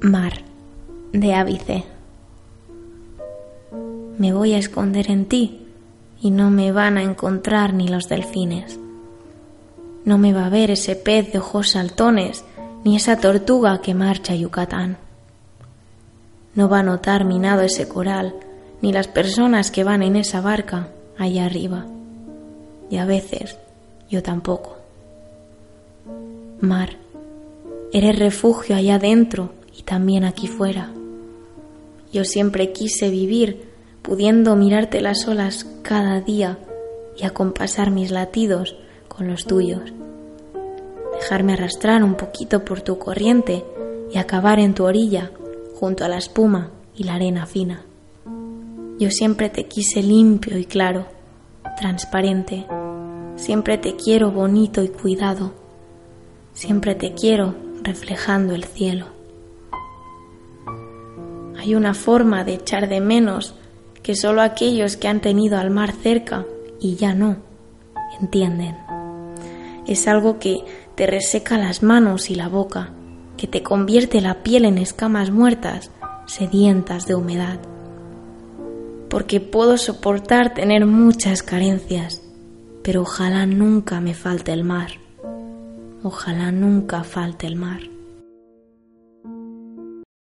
Mar de Ábice. Me voy a esconder en ti y no me van a encontrar ni los delfines. No me va a ver ese pez de ojos saltones ni esa tortuga que marcha a Yucatán. No va a notar mi nado ese coral ni las personas que van en esa barca allá arriba. Y a veces yo tampoco. Mar, eres refugio allá dentro y también aquí fuera. Yo siempre quise vivir pudiendo mirarte las olas cada día y acompasar mis latidos con los tuyos. Dejarme arrastrar un poquito por tu corriente y acabar en tu orilla junto a la espuma y la arena fina. Yo siempre te quise limpio y claro, transparente. Siempre te quiero bonito y cuidado. Siempre te quiero reflejando el cielo. Hay una forma de echar de menos que solo aquellos que han tenido al mar cerca y ya no entienden. Es algo que te reseca las manos y la boca, que te convierte la piel en escamas muertas, sedientas de humedad. Porque puedo soportar tener muchas carencias, pero ojalá nunca me falte el mar. Ojalá nunca falte el mar.